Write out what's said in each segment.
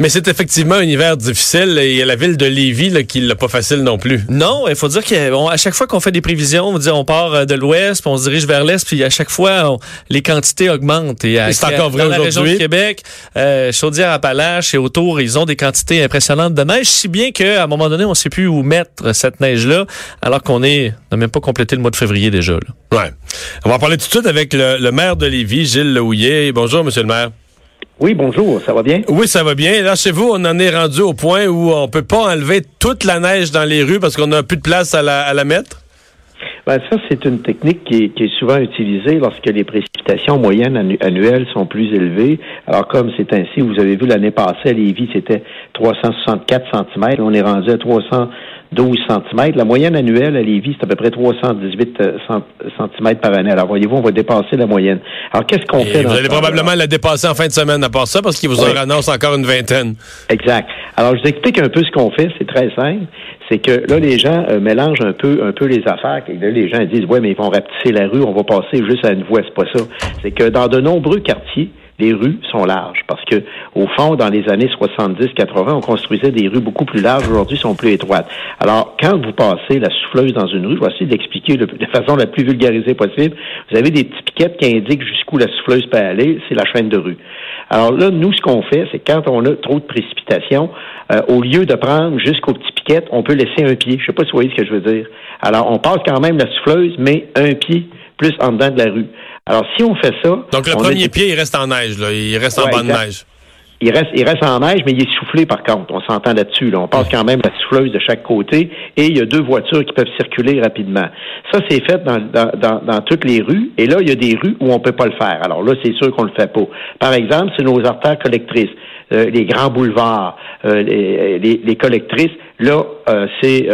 Mais c'est effectivement un hiver difficile et il y a la ville de Lévis là, qui l'a pas facile non plus. Non, il faut dire qu'à chaque fois qu'on fait des prévisions, on dit on part euh, de l'ouest, puis on se dirige vers l'est, puis à chaque fois les quantités augmentent. Et, c'est encore vrai dans la région de Québec, euh, Chaudière-Appalaches et autour, ils ont des quantités impressionnantes de neige, si bien qu'à un moment donné, on ne sait plus où mettre cette neige-là, alors qu'on est n'a même pas complété le mois de février déjà. Là. Ouais. On va en parler tout de suite avec le, maire de Lévis, Gilles Lehouillet. Bonjour, Monsieur le maire. Oui, bonjour, ça va bien? Oui, ça va bien. Là, chez vous, on en est rendu au point où on peut pas enlever toute la neige dans les rues parce qu'on n'a plus de place à la, à la mettre? Ben, ça, c'est une technique qui est, souvent utilisée lorsque les précipitations moyennes annuelles sont plus élevées. Alors, comme c'est ainsi, vous avez vu l'année passée à Lévis, c'était 364 cm. On est rendu à 312 cm. La moyenne annuelle à Lévis, c'est à peu près 318 cm par année. Alors, voyez-vous, on va dépasser la moyenne. Alors, qu'est-ce qu'on fait? Vous allez probablement la dépasser en fin de semaine à part ça, parce qu'il vous en annonce encore une vingtaine. Exact. Alors, je vous explique un peu ce qu'on fait. C'est très simple c'est que là, les gens euh, mélangent un peu, un peu les affaires. Et là, les gens disent, ouais, mais ils vont rapetisser la rue, on va passer juste à une voie. C'est pas ça. C'est que dans de nombreux quartiers, les rues sont larges parce que au fond, dans les années 70-80, on construisait des rues beaucoup plus larges. Aujourd'hui, sont plus étroites. Alors, quand vous passez la souffleuse dans une rue, je vais essayer d'expliquer de la façon la plus vulgarisée possible. Vous avez des petites piquettes qui indiquent jusqu'où la souffleuse peut aller. C'est la chaîne de rue. Alors là, nous, ce qu'on fait, c'est quand on a trop de précipitations, euh, au lieu de prendre jusqu'aux petits piquettes, on peut laisser un pied. Je sais pas si vous voyez ce que je veux dire. Alors, on passe quand même la souffleuse, mais un pied plus en dedans de la rue. Alors, si on fait ça... Donc, le premier pied, il reste en neige, là. Il reste en bas de neige. Il reste, il reste en neige, mais il est soufflé par contre. On s'entend là-dessus. On passe quand même la souffleuse de chaque côté et il y a deux voitures qui peuvent circuler rapidement. Ça, c'est fait dans, dans, dans, toutes les rues. Et là, il y a des rues où on peut pas le faire. Alors là, c'est sûr qu'on le fait pas. Par exemple, c'est nos artères collectrices. Euh, les grands boulevards, euh, les, les, collectrices, là, euh, c'est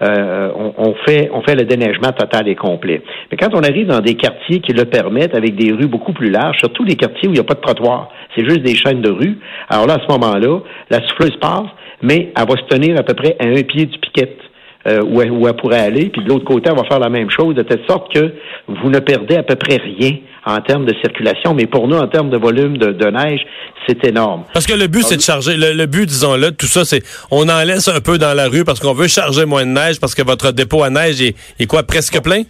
on, on, fait on fait le déneigement total et complet. Mais quand on arrive dans des quartiers qui le permettent, avec des rues beaucoup plus larges, surtout les quartiers où il n'y a pas de trottoir, c'est juste des chaînes de rue. Alors là, à ce moment-là, la souffleuse passe, mais elle va se tenir à peu près à un pied du piquet. Euh, où, elle, où, elle, pourrait aller, puis de l'autre côté, elle va faire la même chose, de telle sorte que vous ne perdez à peu près rien en termes de circulation, mais pour nous, en termes de volume de, neige, c'est énorme. Parce que le but, c'est de charger. Le, but, disons-le, tout ça, c'est on en laisse un peu dans la rue parce qu'on veut charger moins de neige parce que votre dépôt à neige est, est quoi, presque plein?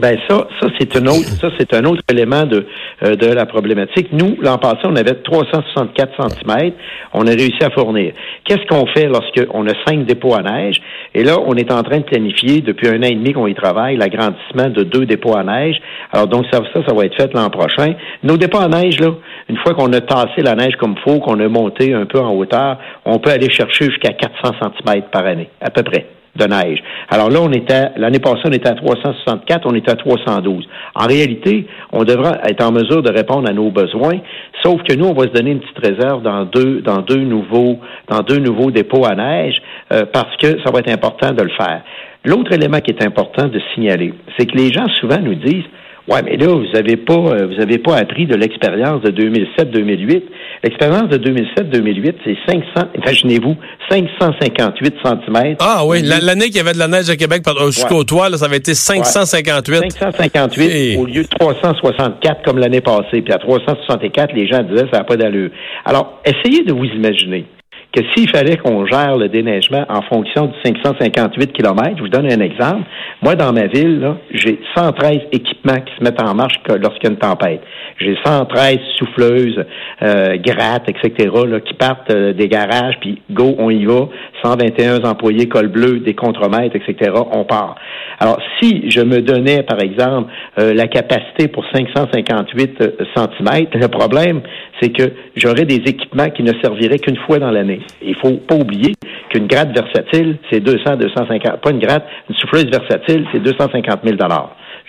Ben ça, ça c'est un autre, ça c'est un autre élément de euh, de la problématique. Nous, l'an passé, on avait 364 cm. On a réussi à fournir. Qu'est-ce qu'on fait lorsqu'on a cinq dépôts à neige? Et là, on est en train de planifier depuis un an et demi qu'on y travaille l'agrandissement de deux dépôts à neige. Alors donc ça, ça, ça va être fait l'an prochain. Nos dépôts à neige là, une fois qu'on a tassé la neige comme faut, qu'on a monté un peu en hauteur, on peut aller chercher jusqu'à 400 cm par année, à peu près de neige. Alors là, on était l'année passée, on était à 364, on était à 312. En réalité, on devra être en mesure de répondre à nos besoins, sauf que nous, on va se donner une petite réserve dans deux, dans deux nouveaux, dans deux nouveaux dépôts à neige, euh, parce que ça va être important de le faire. L'autre élément qui est important de signaler, c'est que les gens souvent nous disent Ouais, mais là, vous n'avez pas, euh, vous avez pas appris de l'expérience de 2007-2008. L'expérience de 2007-2008, c'est 500, imaginez-vous, 558 cm. Ah oui, l'année qu'il y avait de la neige à Québec jusqu'au toit, là, ça avait été 558. 558 au lieu de 364 comme l'année passée. Puis à 364, les gens disaient ça n'a pas d'allure. Alors, essayez de vous imaginer que s'il fallait qu'on gère le déneigement en fonction de 558 km, je vous donne un exemple. Moi, dans ma ville, j'ai 113 équipements qui se mettent en marche lorsqu'il y a une tempête. J'ai 113 souffleuses, euh, grattes, etc., là, qui partent euh, des garages, puis go, on y va. 121 employés col bleu, des contremaîtres, etc., on part. Alors, si je me donnais, par exemple, euh, la capacité pour 558 cm, le problème, c'est que j'aurais des équipements qui ne serviraient qu'une fois dans l'année. Il faut pas oublier qu'une gratte versatile, c'est 200, 250, pas une gratte, une souffleuse versatile, c'est 250 000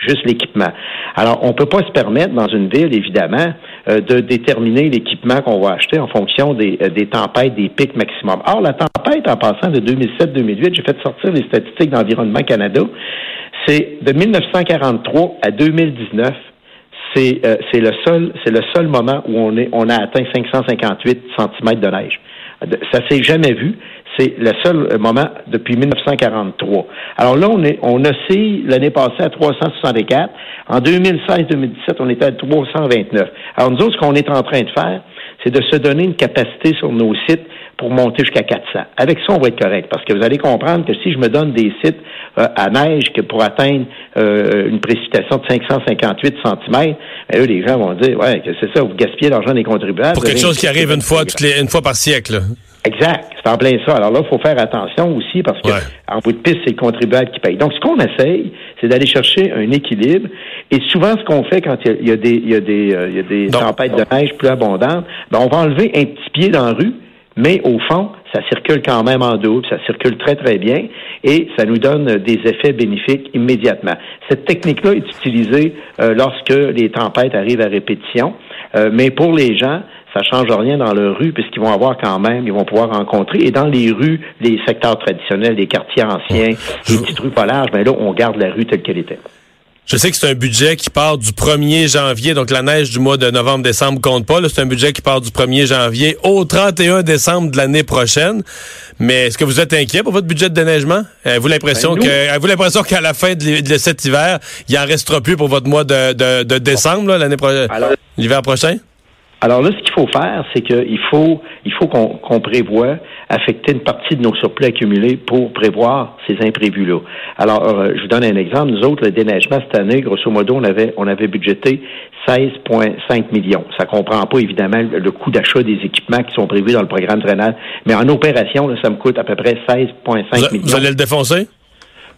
juste l'équipement. Alors, on peut pas se permettre dans une ville, évidemment, euh, de déterminer l'équipement qu'on va acheter en fonction des, euh, des tempêtes, des pics maximum. Or, la tempête, en passant de 2007-2008, j'ai fait sortir les statistiques d'Environnement Canada, c'est de 1943 à 2019, c'est euh, le seul c'est le seul moment où on est on a atteint 558 cm de neige. Ça s'est jamais vu. C'est le seul moment depuis 1943. Alors là, on est, on oscille l'année passée à 364. En 2016-2017, on était à 329. Alors nous autres, ce qu'on est en train de faire, c'est de se donner une capacité sur nos sites pour monter jusqu'à 400. Avec ça, on va être correct, parce que vous allez comprendre que si je me donne des sites euh, à neige que pour atteindre euh, une précipitation de 558 cm, ben, eux, les gens vont dire, ouais, que c'est ça, vous gaspillez l'argent des contribuables. Pour quelque chose qui arrive une fois, toutes les, une fois par siècle. Exact, c'est en plein ça. Alors là, il faut faire attention aussi parce que en bout de piste, c'est le contribuable qui paye. Donc, ce qu'on essaye, c'est d'aller chercher un équilibre. Et souvent, ce qu'on fait quand il y, a, des, il y a des, euh, il y a des tempêtes de neige plus abondantes, ben, on va enlever un petit pied dans la rue, mais au fond, ça circule quand même en double, ça circule très, très bien, et ça nous donne des effets bénéfiques immédiatement. Cette technique-là est utilisée euh, lorsque les tempêtes arrivent à répétition, euh, mais pour les gens, ça change rien dans leur rue puisqu'ils vont avoir quand même, ils vont pouvoir rencontrer. Et dans les rues, les secteurs traditionnels, les quartiers anciens, les petites rues polaires, ben là, on garde la rue telle qu'elle était. Je sais que c'est un budget qui part du 1er janvier, donc la neige du mois de novembre-décembre compte pas. C'est un budget qui part du 1er janvier au 31 décembre de l'année prochaine. Mais est-ce que vous êtes inquiet pour votre budget de déneigement? Avez-vous l'impression ben, que, avez-vous l'impression qu'à la fin de, cet hiver, il en restera plus pour votre mois de, de, décembre, l'année prochaine, l'hiver prochain? Alors là, ce qu'il faut faire, c'est qu'il faut, il faut qu'on prévoit affecter une partie de nos surplus accumulés pour prévoir ces imprévus-là. Alors, euh, je vous donne un exemple. Nous autres, le déneigement cette année, grosso modo, on avait, on avait budgété 16,5 millions. Ça comprend pas, évidemment, le coût d'achat des équipements qui sont prévus dans le programme drainage, mais en opération, là, ça me coûte à peu près 16,5 millions. Vous allez le défoncer?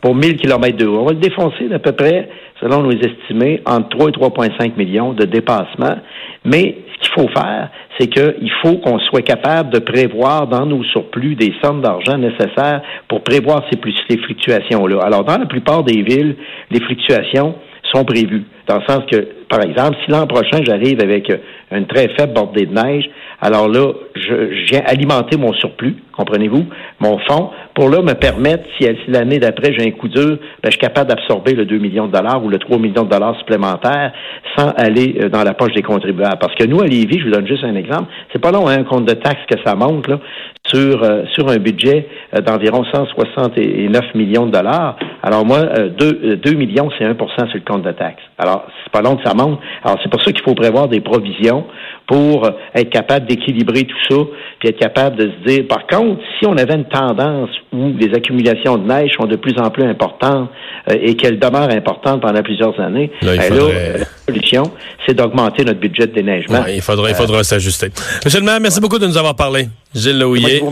Pour 1000 km de haut. On va le défoncer d'à peu près, selon nos estimés, entre 3 et 3,5 millions de dépassement. Mais ce qu'il faut faire, c'est qu'il faut qu'on soit capable de prévoir dans nos surplus des sommes d'argent nécessaires pour prévoir ces, ces fluctuations-là. Alors, dans la plupart des villes, les fluctuations sont prévues. Dans le sens que, par exemple, si l'an prochain, j'arrive avec une très faible bordée de neige, alors là, je, viens alimenter mon surplus, comprenez-vous, mon fonds, pour là me permettre, si, l'année d'après j'ai un coup dur, ben, je suis capable d'absorber le 2 millions de dollars ou le 3 millions de dollars supplémentaires sans aller euh, dans la poche des contribuables. Parce que nous, à Lévis, je vous donne juste un exemple, c'est pas long, hein, un compte de taxes que ça monte, là, sur, euh, sur un budget euh, d'environ 169 millions de dollars. Alors moi, 2, 2 millions, c'est 1% sur le compte de taxes. Alors, c'est pas long que ça monte. Alors, c'est pour ça qu'il faut prévoir des provisions pour être capable d'équilibrer tout ça, puis être capable de se dire, par contre, si on avait une tendance où les accumulations de neige sont de plus en plus importantes euh, et qu'elles demeurent importantes pendant plusieurs années, là, ben la solution, c'est d'augmenter notre budget de déneigement. il faudra, il faudra s'ajuster. Monsieur le maire, merci beaucoup de nous avoir parlé. Gilles Laouillet,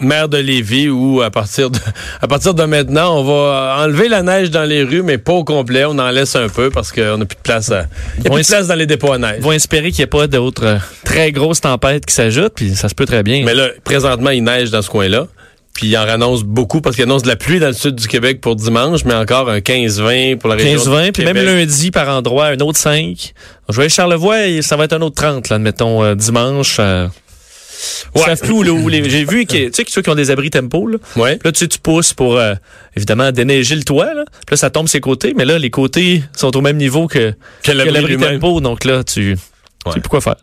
maire de Lévis, où à partir de à partir de maintenant, on va enlever la neige dans les rues, mais pas au complet. On en laisse un peu parce qu'on n'a plus de place. À, il y a plus de place dans les dépôts à neige. Ils vont espérer qu'il n'y ait pas d'autres euh, très grosses tempêtes qui s'ajoutent, puis ça se peut très bien. Mais là, présentement, il neige dans ce coin-là. Puis il en annonce beaucoup parce qu'il annonce de la pluie dans le sud du Québec pour dimanche, mais encore un 15-20 pour la région 15-20, puis même lundi par endroit, un autre 5. Je vais Charlevoix et ça va être un autre 30, là, admettons, euh, dimanche. Euh, Ouais. plus où, j'ai vu que, tu sais, ceux qui ont des abris tempo, là. Ouais. Là, tu sais, tu pousses pour, euh, évidemment, déneiger le toit, là. Puis là, ça tombe ses côtés, mais là, les côtés sont au même niveau que, que l'abri tempo. Donc là, tu, tu sais plus quoi faire.